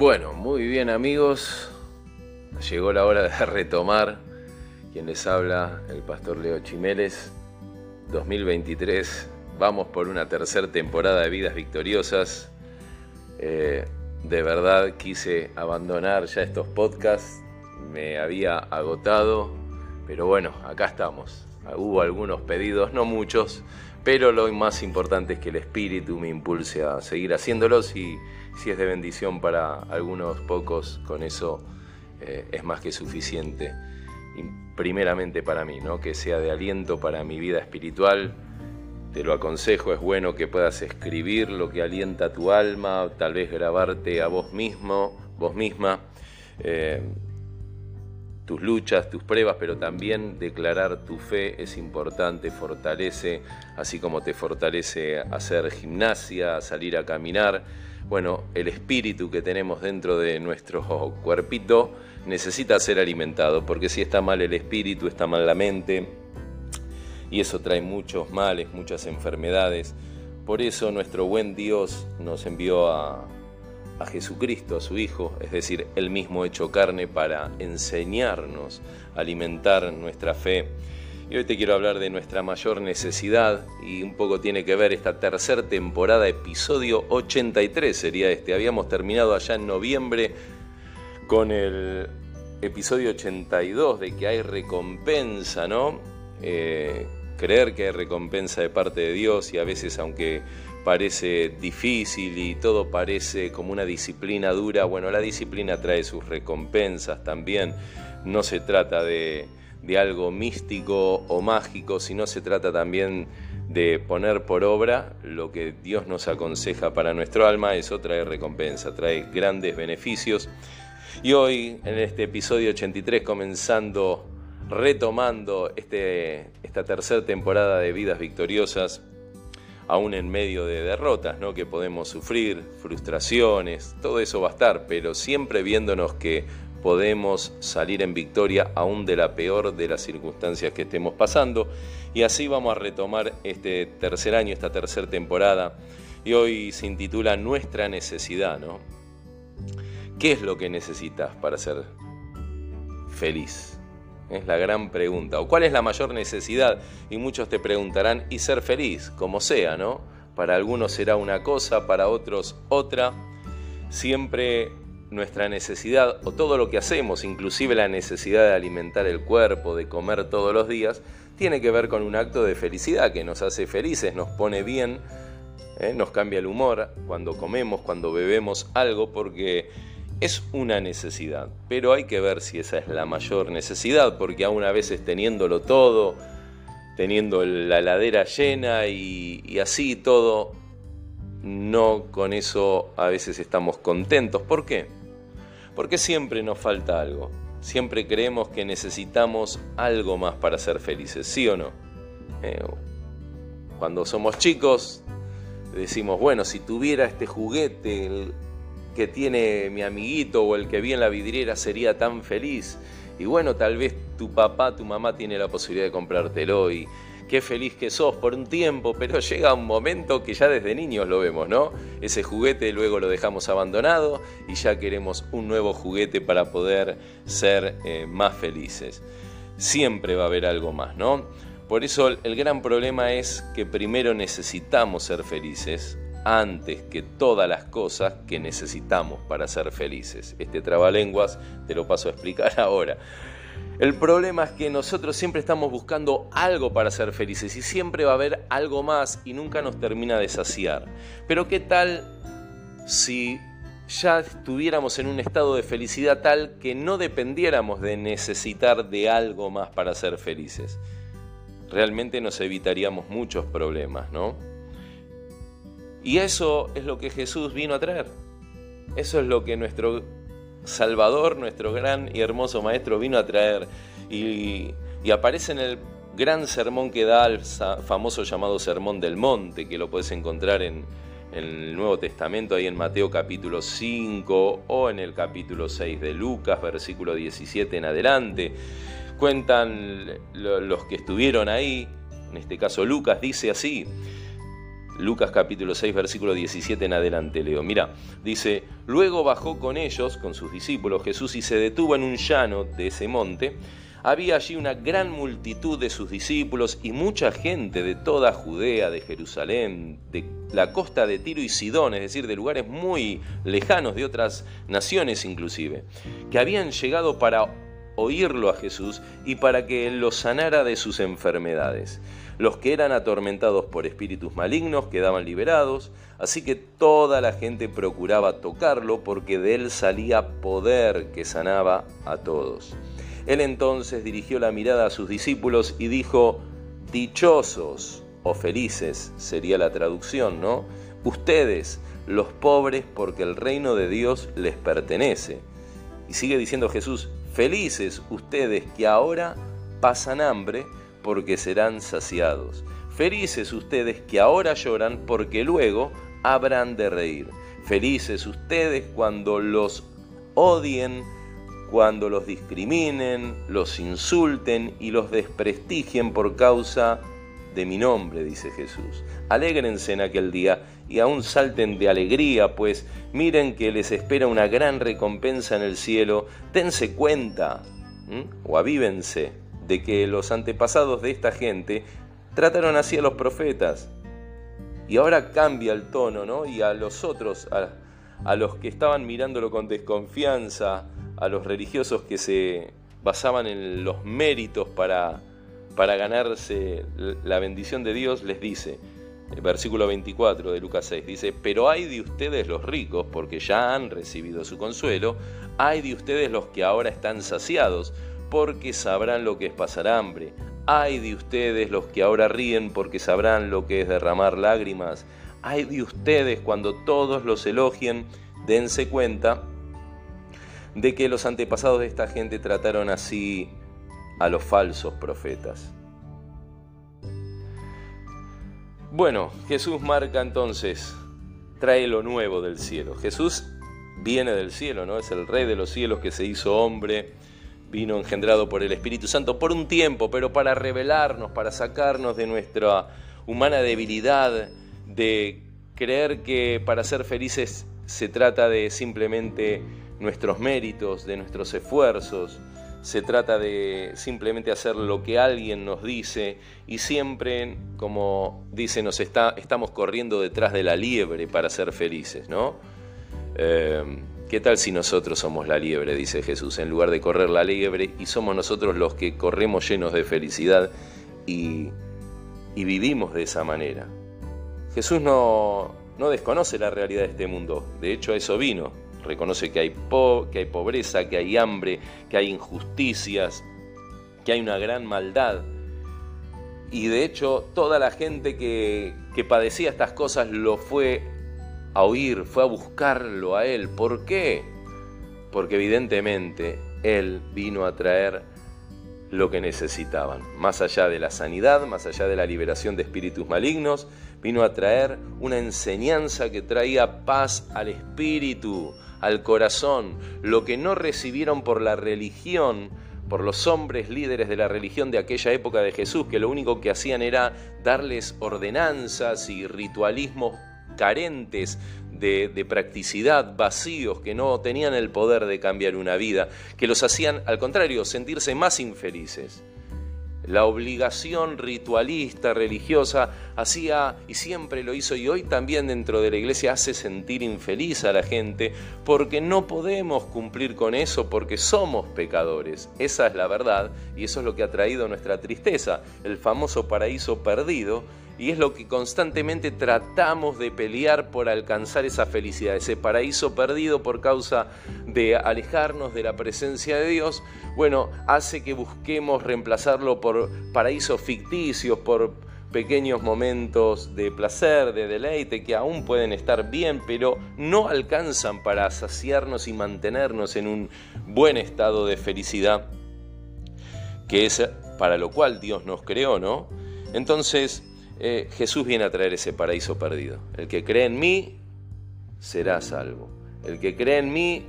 Bueno, muy bien amigos, llegó la hora de retomar. Quien les habla, el pastor Leo Chimeles, 2023. Vamos por una tercera temporada de Vidas Victoriosas. Eh, de verdad quise abandonar ya estos podcasts, me había agotado, pero bueno, acá estamos. Hubo algunos pedidos, no muchos, pero lo más importante es que el espíritu me impulse a seguir haciéndolos y si es de bendición para algunos pocos, con eso eh, es más que suficiente. Y primeramente para mí, ¿no? que sea de aliento para mi vida espiritual. Te lo aconsejo, es bueno que puedas escribir lo que alienta tu alma, tal vez grabarte a vos mismo, vos misma. Eh, tus luchas, tus pruebas, pero también declarar tu fe es importante, fortalece, así como te fortalece hacer gimnasia, salir a caminar. Bueno, el espíritu que tenemos dentro de nuestro cuerpito necesita ser alimentado, porque si está mal el espíritu, está mal la mente, y eso trae muchos males, muchas enfermedades. Por eso nuestro buen Dios nos envió a, a Jesucristo, a su Hijo, es decir, Él mismo hecho carne para enseñarnos, alimentar nuestra fe. Y hoy te quiero hablar de nuestra mayor necesidad y un poco tiene que ver esta tercera temporada, episodio 83 sería este. Habíamos terminado allá en noviembre con el episodio 82 de que hay recompensa, ¿no? Eh, creer que hay recompensa de parte de Dios y a veces aunque parece difícil y todo parece como una disciplina dura, bueno, la disciplina trae sus recompensas también. No se trata de, algo místico o mágico, sino se trata también de poner por obra lo que Dios nos aconseja para nuestro alma, eso trae recompensa, trae grandes beneficios. Y hoy, en este episodio 83, comenzando, retomando este, esta tercera temporada de Vidas Victoriosas, aún en medio de derrotas ¿no? que podemos sufrir, frustraciones, todo eso va a estar, pero siempre viéndonos que podemos salir en victoria aún de la peor de las circunstancias que estemos pasando. Y así vamos a retomar este tercer año, esta tercera temporada. Y hoy se intitula Nuestra necesidad, ¿no? ¿Qué es lo que necesitas para ser feliz? Es la gran pregunta. ¿O cuál es la mayor necesidad? Y muchos te preguntarán, y ser feliz, como sea, ¿no? Para algunos será una cosa, para otros otra. Siempre nuestra necesidad, o todo lo que hacemos, inclusive la necesidad de alimentar el cuerpo, de comer todos los días, tiene que ver con un acto de felicidad que nos hace felices, nos pone bien, ¿eh? nos cambia el humor cuando comemos, cuando bebemos algo, porque es una necesidad, pero hay que ver si esa es la mayor necesidad, porque aún a veces teniéndolo todo, teniendo la heladera llena y, así todo, no con eso a veces estamos contentos. ¿Por qué? Porque siempre nos falta algo. Siempre creemos que necesitamos algo más para ser felices, ¿sí o no? Eh, cuando somos chicos decimos, bueno, si tuviera este juguete, que tiene mi amiguito o el que vi en la vidriera sería tan feliz. Y bueno, tal vez tu papá, tu mamá tiene la posibilidad de comprártelo y qué feliz que sos por un tiempo, pero llega un momento que ya desde niños lo vemos, ¿no? Ese juguete luego lo dejamos abandonado y ya queremos un nuevo juguete para poder ser eh, más felices. Siempre va a haber algo más, ¿no? Por eso el gran problema es que primero necesitamos ser felices antes que todas las cosas que necesitamos para ser felices. Este trabalenguas te lo paso a explicar ahora. El problema es que nosotros siempre estamos buscando algo para ser felices y siempre va a haber algo más y nunca nos termina de saciar. Pero ¿qué tal si ya estuviéramos en un estado de felicidad tal que no dependiéramos de necesitar de algo más para ser felices? Realmente nos evitaríamos muchos problemas, ¿no? Y eso es lo que Jesús vino a traer. Eso es lo que nuestro Salvador, nuestro gran y hermoso Maestro vino a traer. Y, aparece en el gran sermón que da el famoso llamado Sermón del Monte, que lo puedes encontrar en, en el Nuevo Testamento, ahí en Mateo capítulo 5 o en el capítulo 6 de Lucas, versículo 17 en adelante. Cuentan los que estuvieron ahí, en este caso Lucas dice así, Lucas capítulo 6, versículo 17 en adelante leo. Mira, dice, luego bajó con ellos, con sus discípulos, Jesús y se detuvo en un llano de ese monte. Había allí una gran multitud de sus discípulos y mucha gente de toda Judea, de Jerusalén, de la costa de Tiro y Sidón, es decir, de lugares muy lejanos de otras naciones inclusive, que habían llegado para oírlo a Jesús y para que él los sanara de sus enfermedades. Los que eran atormentados por espíritus malignos quedaban liberados, así que toda la gente procuraba tocarlo porque de él salía poder que sanaba a todos. Él entonces dirigió la mirada a sus discípulos y dijo, dichosos o felices sería la traducción, ¿no? Ustedes, los pobres, porque el reino de Dios les pertenece. Y sigue diciendo Jesús, felices ustedes que ahora pasan hambre, porque serán saciados. Felices ustedes que ahora lloran, porque luego habrán de reír. Felices ustedes cuando los odien, cuando los discriminen, los insulten y los desprestigien por causa de mi nombre, dice Jesús. Alégrense en aquel día y aún salten de alegría, pues miren que les espera una gran recompensa en el cielo. Dense cuenta o avívense de que los antepasados de esta gente trataron así a los profetas. Y ahora cambia el tono, ¿no? Y a los otros, a, los que estaban mirándolo con desconfianza, a los religiosos que se basaban en los méritos para, para ganarse la bendición de Dios, les dice, el versículo 24 de Lucas 6 dice, pero hay de ustedes los ricos, porque ya han recibido su consuelo, hay de ustedes los que ahora están saciados, porque sabrán lo que es pasar hambre. Ay de ustedes los que ahora ríen, porque sabrán lo que es derramar lágrimas. Ay de ustedes cuando todos los elogien, dense cuenta de que los antepasados de esta gente trataron así a los falsos profetas. Bueno, Jesús marca entonces, trae lo nuevo del cielo. Jesús viene del cielo, ¿no? Es el rey de los cielos que se hizo hombre vino engendrado por el Espíritu Santo por un tiempo, pero para revelarnos, para sacarnos de nuestra humana debilidad, de creer que para ser felices se trata de simplemente nuestros méritos, de nuestros esfuerzos, se trata de simplemente hacer lo que alguien nos dice y siempre, como dice, nos está, estamos corriendo detrás de la liebre para ser felices, ¿no? Eh, ¿Qué tal si nosotros somos la liebre, dice Jesús, en lugar de correr la liebre y somos nosotros los que corremos llenos de felicidad y, vivimos de esa manera? Jesús no, no, desconoce la realidad de este mundo, de hecho a eso vino, reconoce que hay, que hay pobreza, que hay hambre, que hay injusticias, que hay una gran maldad. Y de hecho toda la gente que, que padecía estas cosas lo fue a oír, fue a buscarlo a Él. ¿Por qué? Porque evidentemente Él vino a traer lo que necesitaban. Más allá de la sanidad, más allá de la liberación de espíritus malignos, vino a traer una enseñanza que traía paz al espíritu, al corazón, lo que no recibieron por la religión, por los hombres líderes de la religión de aquella época de Jesús, que lo único que hacían era darles ordenanzas y ritualismos carentes de, practicidad, vacíos, que no tenían el poder de cambiar una vida, que los hacían, al contrario, sentirse más infelices. La obligación ritualista, religiosa, hacía y siempre lo hizo y hoy también dentro de la iglesia hace sentir infeliz a la gente porque no podemos cumplir con eso porque somos pecadores. Esa es la verdad y eso es lo que ha traído nuestra tristeza, el famoso paraíso perdido y es lo que constantemente tratamos de pelear por alcanzar esa felicidad, ese paraíso perdido por causa de alejarnos de la presencia de Dios, bueno, hace que busquemos reemplazarlo por paraísos ficticios, por pequeños momentos de placer, de deleite, que aún pueden estar bien, pero no alcanzan para saciarnos y mantenernos en un buen estado de felicidad, que es para lo cual Dios nos creó, ¿no? Entonces, eh, Jesús viene a traer ese paraíso perdido. El que cree en mí será salvo. El que cree en mí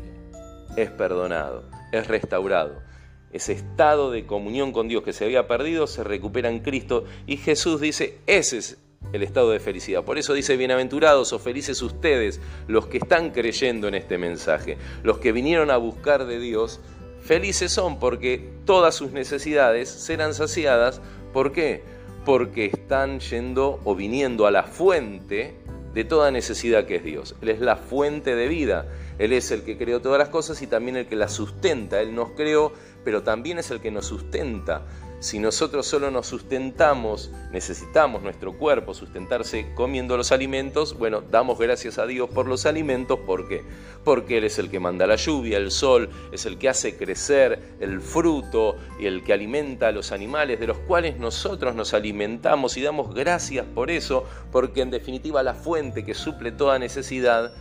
es perdonado, es restaurado. Ese estado de comunión con Dios que se había perdido se recupera en Cristo y Jesús dice, ese es el estado de felicidad. Por eso dice, bienaventurados o felices ustedes, los que están creyendo en este mensaje, los que vinieron a buscar de Dios, felices son porque todas sus necesidades serán saciadas. ¿Por qué? Porque están yendo o viniendo a la fuente de toda necesidad que es Dios. Él es la fuente de vida. Él es el que creó todas las cosas y también el que las sustenta. Él nos creó, pero también es el que nos sustenta. Si nosotros solo nos sustentamos, necesitamos nuestro cuerpo sustentarse comiendo los alimentos, bueno, damos gracias a Dios por los alimentos, ¿por qué? Porque Él es el que manda la lluvia, el sol, es el que hace crecer el fruto y el que alimenta a los animales, de los cuales nosotros nos alimentamos y damos gracias por eso, porque en definitiva la fuente que suple toda necesidad,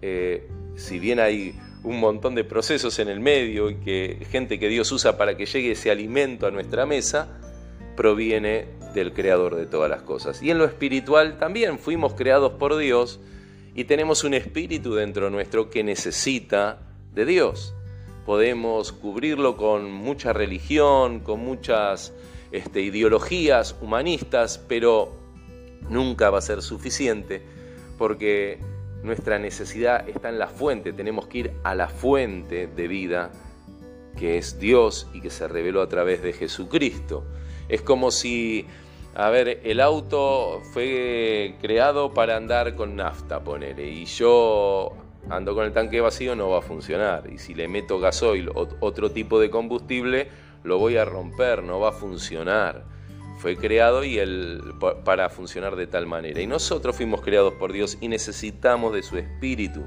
eh, si bien hay un montón de procesos en el medio y que gente que Dios usa para que llegue ese alimento a nuestra mesa, proviene del creador de todas las cosas. Y en lo espiritual también fuimos creados por Dios y tenemos un espíritu dentro nuestro que necesita de Dios. Podemos cubrirlo con mucha religión, con muchas este, ideologías humanistas, pero nunca va a ser suficiente porque nuestra necesidad está en la fuente, tenemos que ir a la fuente de vida que es Dios y que se reveló a través de Jesucristo. Es como si, a ver, el auto fue creado para andar con nafta, ponele, y yo ando con el tanque vacío, no va a funcionar. Y si le meto gasoil otro tipo de combustible, lo voy a romper, no va a funcionar fue creado y para funcionar de tal manera. Y nosotros fuimos creados por Dios y necesitamos de su espíritu.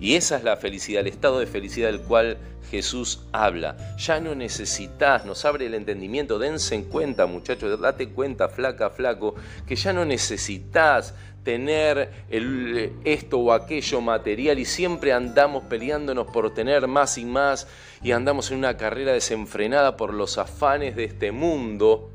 Y esa es la felicidad, el estado de felicidad del cual Jesús habla. Ya no necesitas, nos abre el entendimiento, dense en cuenta muchachos, date cuenta, flaca, flaco, que ya no necesitas tener el, esto o aquello material y siempre andamos peleándonos por tener más y más y andamos en una carrera desenfrenada por los afanes de este mundo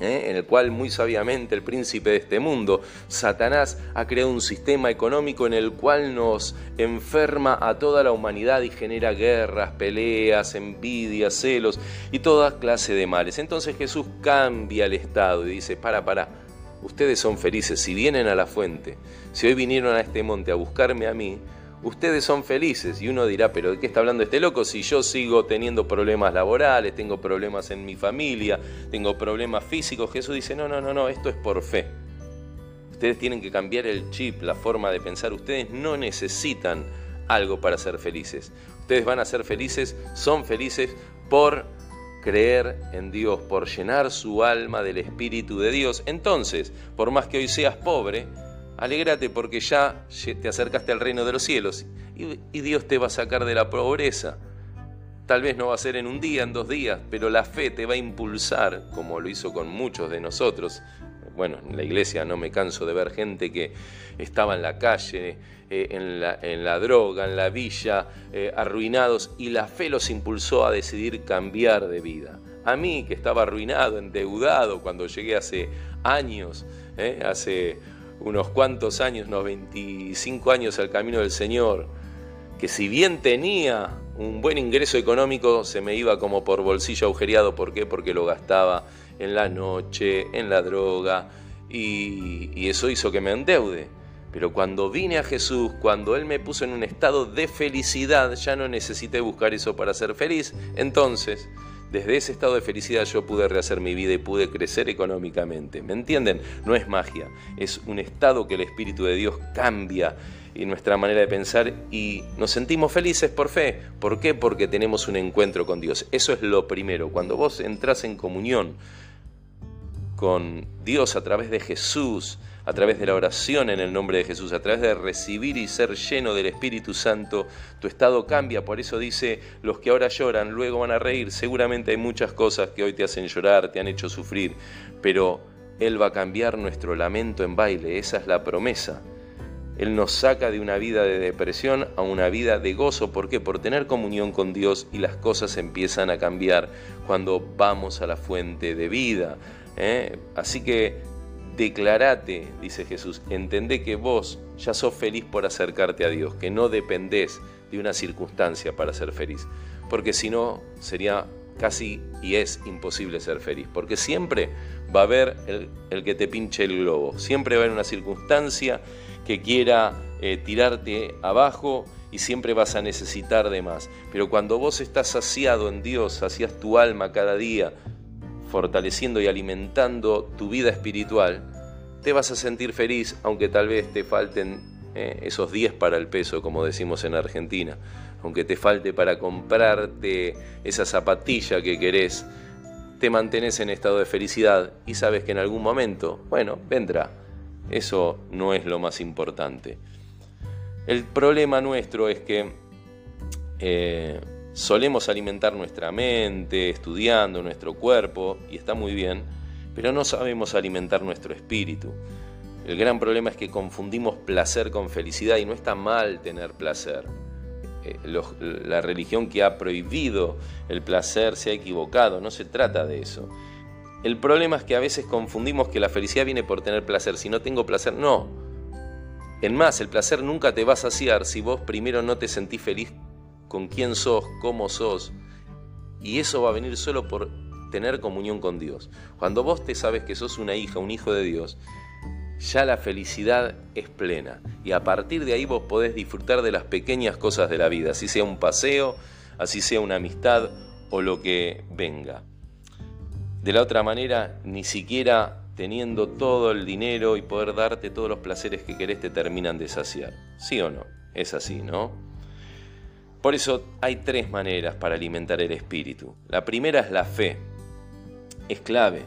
¿eh? en el cual muy sabiamente el príncipe de este mundo, Satanás, ha creado un sistema económico en el cual nos enferma a toda la humanidad y genera guerras, peleas, envidias, celos y toda clase de males. Entonces Jesús cambia el estado y dice, para, para, ustedes son felices si vienen a la fuente, si hoy vinieron a este monte a buscarme a mí, ustedes son felices. Y uno dirá, pero ¿de qué está hablando este loco si yo sigo teniendo problemas laborales, tengo problemas en mi familia, tengo problemas físicos? Jesús dice, no, no, no, no, esto es por fe. Ustedes tienen que cambiar el chip, la forma de pensar. Ustedes no necesitan algo para ser felices. Ustedes van a ser felices, son felices por creer en Dios, por llenar su alma del Espíritu de Dios. Entonces, por más que hoy seas pobre, Alégrate porque ya te acercaste al reino de los cielos y, Dios te va a sacar de la pobreza. Tal vez no va a ser en un día, en dos días, pero la fe te va a impulsar, como lo hizo con muchos de nosotros. Bueno, en la iglesia no me canso de ver gente que estaba en la calle, eh, en, la, droga, en la villa, eh, arruinados, y la fe los impulsó a decidir cambiar de vida. A mí, que estaba arruinado, endeudado, cuando llegué hace años, eh, hace unos cuantos años, unos 25 años al camino del Señor, que si bien tenía un buen ingreso económico, se me iba como por bolsillo agujereado. ¿Por qué? Porque lo gastaba en la noche, en la droga, y, y eso hizo que me endeude. Pero cuando vine a Jesús, cuando Él me puso en un estado de felicidad, ya no necesité buscar eso para ser feliz. Entonces, desde ese estado de felicidad yo pude rehacer mi vida y pude crecer económicamente. ¿Me entienden? No es magia, es un estado que el Espíritu de Dios cambia y nuestra manera de pensar y nos sentimos felices por fe. ¿Por qué? Porque tenemos un encuentro con Dios. Eso es lo primero. Cuando vos entras en comunión con Dios a través de Jesús, a través de la oración en el nombre de Jesús, a través de recibir y ser lleno del Espíritu Santo, tu estado cambia. Por eso dice, los que ahora lloran, luego van a reír. Seguramente hay muchas cosas que hoy te hacen llorar, te han hecho sufrir, pero Él va a cambiar nuestro lamento en baile. Esa es la promesa. Él nos saca de una vida de depresión a una vida de gozo. ¿Por qué? Por tener comunión con Dios y las cosas empiezan a cambiar cuando vamos a la fuente de vida. ¿eh? Así que Declarate, dice Jesús, entendé que vos ya sos feliz por acercarte a Dios, que no dependés de una circunstancia para ser feliz, porque si no sería casi y es imposible ser feliz, porque siempre va a haber el, que te pinche el globo. Siempre va a haber una circunstancia que quiera eh, tirarte abajo y siempre vas a necesitar de más. Pero cuando vos estás saciado en Dios, sacias tu alma cada día, fortaleciendo y alimentando tu vida espiritual, te vas a sentir feliz, aunque tal vez te falten eh, esos 10 para el peso, como decimos en Argentina, aunque te falte para comprarte esa zapatilla que querés, te mantenés en estado de felicidad y sabes que en algún momento, bueno, vendrá. Eso no es lo más importante. El problema nuestro es que eh, solemos alimentar nuestra mente, estudiando nuestro cuerpo, y está muy bien, pero no sabemos alimentar nuestro espíritu. El gran problema es que confundimos placer con felicidad y no está mal tener placer. Eh, la religión que ha prohibido el placer se ha equivocado, no se trata de eso. El problema es que a veces confundimos que la felicidad viene por tener placer. Si no tengo placer, no. En más, el placer nunca te va a saciar si vos primero no te sentís feliz con quién sos, cómo sos. Y eso va a venir solo por tener comunión con Dios. Cuando vos te sabes que sos una hija, un hijo de Dios, ya la felicidad es plena. Y a partir de ahí vos podés disfrutar de las pequeñas cosas de la vida, así sea un paseo, así sea una amistad o lo que venga. De la otra manera, ni siquiera teniendo todo el dinero y poder darte todos los placeres que querés te terminan de saciar. ¿Sí o no? Es así, ¿no? Por eso hay tres maneras para alimentar el espíritu. La primera es la fe. Es clave.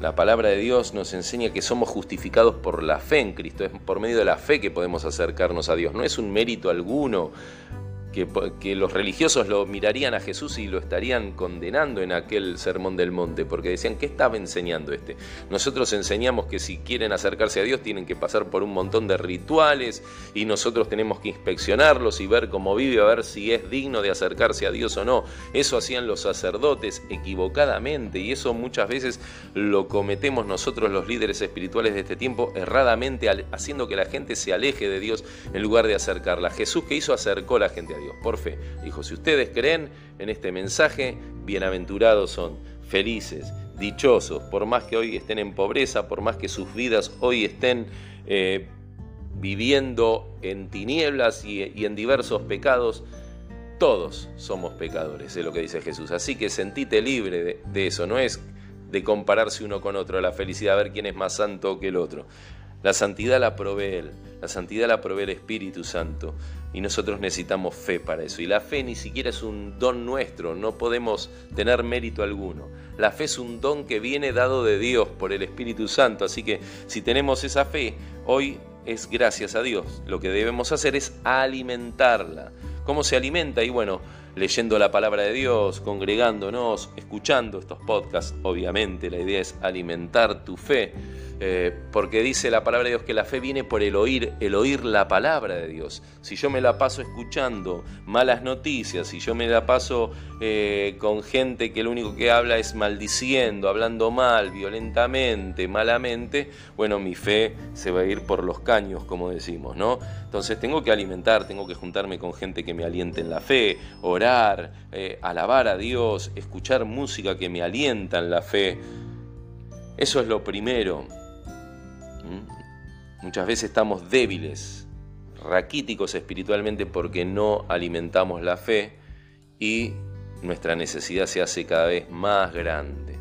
La palabra de Dios nos enseña que somos justificados por la fe en Cristo. Es por medio de la fe que podemos acercarnos a Dios. No es un mérito alguno que, los religiosos lo mirarían a Jesús y lo estarían condenando en aquel sermón del monte, porque decían, ¿qué estaba enseñando este? Nosotros enseñamos que si quieren acercarse a Dios tienen que pasar por un montón de rituales y nosotros tenemos que inspeccionarlos y ver cómo vive, a ver si es digno de acercarse a Dios o no. Eso hacían los sacerdotes equivocadamente y eso muchas veces lo cometemos nosotros los líderes espirituales de este tiempo erradamente, haciendo que la gente se aleje de Dios en lugar de acercarla. Jesús que hizo acercó a la gente a Dios por fe. Dijo, si ustedes creen en este mensaje, bienaventurados son, felices, dichosos, por más que hoy estén en pobreza, por más que sus vidas hoy estén eh, viviendo en tinieblas y, en diversos pecados, todos somos pecadores, es lo que dice Jesús. Así que sentite libre de, eso, no es de compararse uno con otro, la felicidad, a ver quién es más santo que el otro. La santidad la provee Él, la santidad la provee el Espíritu Santo y nosotros necesitamos fe para eso. Y la fe ni siquiera es un don nuestro, no podemos tener mérito alguno. La fe es un don que viene dado de Dios por el Espíritu Santo, así que si tenemos esa fe, hoy es gracias a Dios. Lo que debemos hacer es alimentarla. ¿Cómo se alimenta? Y bueno, leyendo la palabra de Dios, congregándonos, escuchando estos podcasts, obviamente la idea es alimentar tu fe eh, porque dice la palabra de Dios que la fe viene por el oír, el oír la palabra de Dios. Si yo me la paso escuchando malas noticias, si yo me la paso eh, con gente que lo único que habla es maldiciendo, hablando mal, violentamente, malamente, bueno, mi fe se va a ir por los caños, como decimos, ¿no? Entonces tengo que alimentar, tengo que juntarme con gente que me aliente en la fe, orar, eh, alabar a Dios, escuchar música que me alienta en la fe. Eso es lo primero. Muchas veces estamos débiles, raquíticos espiritualmente porque no alimentamos la fe y nuestra necesidad se hace cada vez más grande.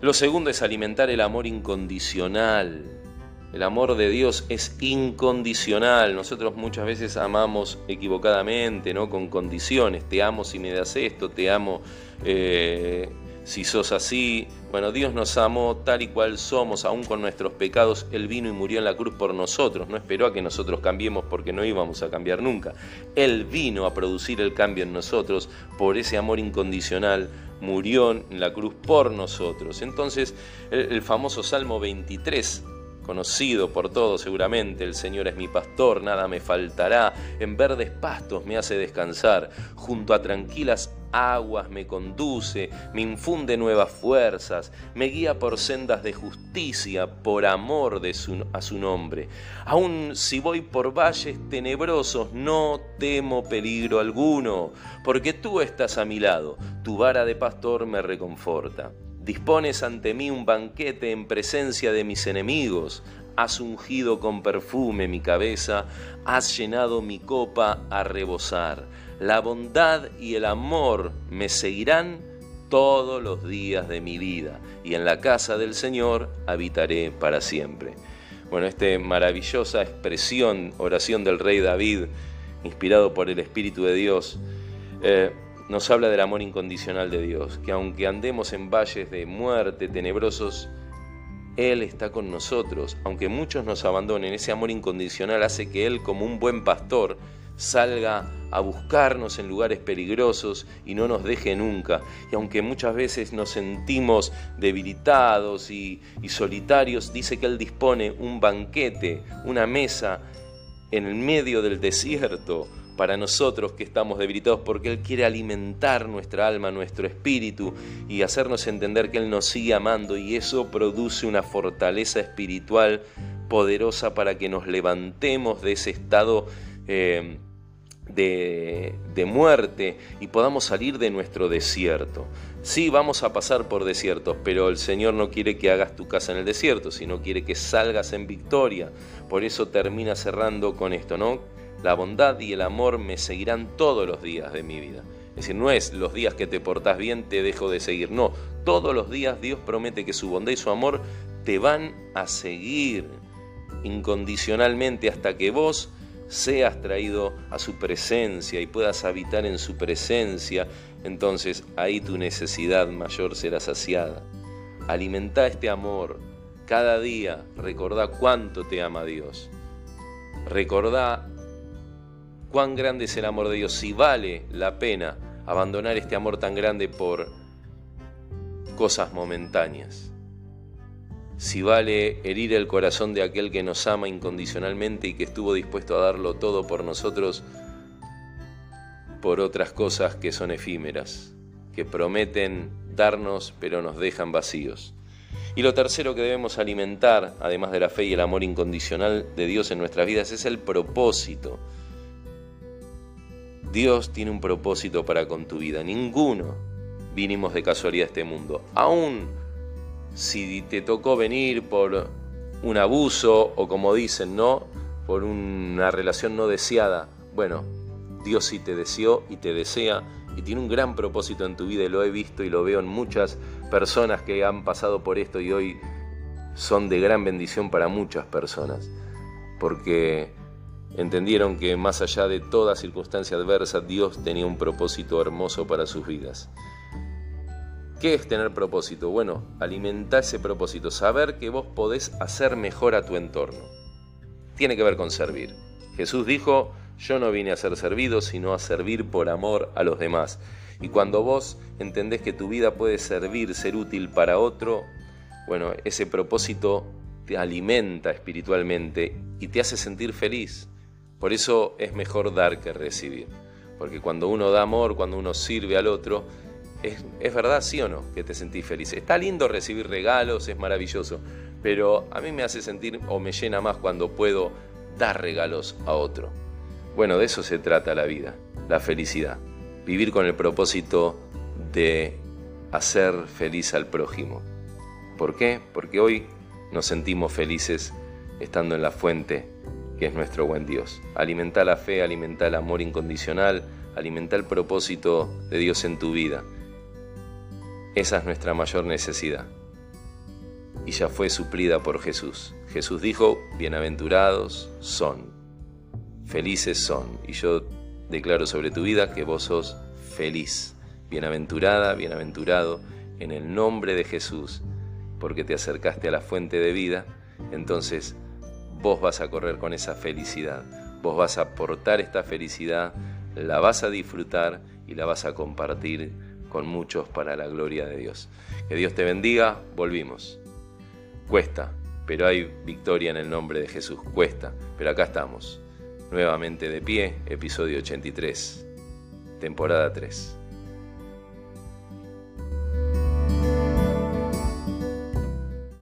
Lo segundo es alimentar el amor incondicional. El amor de Dios es incondicional. Nosotros muchas veces amamos equivocadamente, ¿no? Con condiciones. Te amo si me das esto, te amo eh, si sos así, bueno, Dios nos amó tal y cual somos, aún con nuestros pecados, Él vino y murió en la cruz por nosotros, no esperó a que nosotros cambiemos porque no íbamos a cambiar nunca. Él vino a producir el cambio en nosotros por ese amor incondicional, murió en la cruz por nosotros. Entonces, el, famoso Salmo 23 conocido por todos seguramente, el Señor es mi pastor, nada me faltará, en verdes pastos me hace descansar, junto a tranquilas aguas me conduce, me infunde nuevas fuerzas, me guía por sendas de justicia, por amor de su, a su nombre. Aun si voy por valles tenebrosos, no temo peligro alguno, porque tú estás a mi lado, tu vara de pastor me reconforta. Dispones ante mí un banquete en presencia de mis enemigos, has ungido con perfume mi cabeza, has llenado mi copa a rebosar. La bondad y el amor me seguirán todos los días de mi vida, y en la casa del Señor habitaré para siempre. Bueno, esta maravillosa expresión, oración del rey David, inspirado por el Espíritu de Dios, eh, nos habla del amor incondicional de Dios, que aunque andemos en valles de muerte tenebrosos, Él está con nosotros. Aunque muchos nos abandonen, ese amor incondicional hace que Él, como un buen pastor, salga a buscarnos en lugares peligrosos y no nos deje nunca. Y aunque muchas veces nos sentimos debilitados y, y solitarios, dice que Él dispone un banquete, una mesa en el medio del desierto para nosotros que estamos debilitados, porque Él quiere alimentar nuestra alma, nuestro espíritu y hacernos entender que Él nos sigue amando y eso produce una fortaleza espiritual poderosa para que nos levantemos de ese estado eh, de, de muerte y podamos salir de nuestro desierto. Sí, vamos a pasar por desiertos, pero el Señor no quiere que hagas tu casa en el desierto, sino quiere que salgas en victoria. Por eso termina cerrando con esto, ¿no? La bondad y el amor me seguirán todos los días de mi vida. Es decir, no es los días que te portás bien te dejo de seguir. No, todos los días Dios promete que su bondad y su amor te van a seguir incondicionalmente hasta que vos seas traído a su presencia y puedas habitar en su presencia. Entonces ahí tu necesidad mayor será saciada. Alimenta este amor. Cada día recordá cuánto te ama Dios. Recordá cuán grande es el amor de Dios, si vale la pena abandonar este amor tan grande por cosas momentáneas. Si vale herir el corazón de aquel que nos ama incondicionalmente y que estuvo dispuesto a darlo todo por nosotros por otras cosas que son efímeras, que prometen darnos pero nos dejan vacíos. Y lo tercero que debemos alimentar, además de la fe y el amor incondicional de Dios en nuestras vidas, es el propósito Dios tiene un propósito para con tu vida. Ninguno vinimos de casualidad a este mundo. Aún si te tocó venir por un abuso o como dicen, ¿no? Por una relación no deseada. Bueno, Dios sí te deseó y te desea y tiene un gran propósito en tu vida y lo he visto y lo veo en muchas personas que han pasado por esto y hoy son de gran bendición para muchas personas. Porque entendieron que más allá de toda circunstancia adversa, Dios tenía un propósito hermoso para sus vidas. ¿Qué es tener propósito? Bueno, alimentar ese propósito, saber que vos podés hacer mejor a tu entorno. Tiene que ver con servir. Jesús dijo, yo no vine a ser servido, sino a servir por amor a los demás. Y cuando vos entendés que tu vida puede servir, ser útil para otro, bueno, ese propósito te alimenta espiritualmente y te hace sentir feliz. Por eso es mejor dar que recibir. Porque cuando uno da amor, cuando uno sirve al otro, es, verdad, sí o no, que te sentís feliz. Está lindo recibir regalos, es maravilloso, pero a mí me hace sentir o me llena más cuando puedo dar regalos a otro. Bueno, de eso se trata la vida, la felicidad. Vivir con el propósito de hacer feliz al prójimo. ¿Por qué? Porque hoy nos sentimos felices estando en la fuente que es nuestro buen Dios. Alimenta la fe, alimenta el amor incondicional, alimenta el propósito de Dios en tu vida. Esa es nuestra mayor necesidad. Y ya fue suplida por Jesús. Jesús dijo, bienaventurados son, felices son. Y yo declaro sobre tu vida que vos sos feliz, bienaventurada, bienaventurado, en el nombre de Jesús, porque te acercaste a la fuente de vida, entonces vos vas a correr con esa felicidad, vos vas a aportar esta felicidad, la vas a disfrutar y la vas a compartir con muchos para la gloria de Dios. Que Dios te bendiga, volvimos. Cuesta, pero hay victoria en el nombre de Jesús. Cuesta, pero acá estamos. Nuevamente de pie, episodio 83, temporada 3.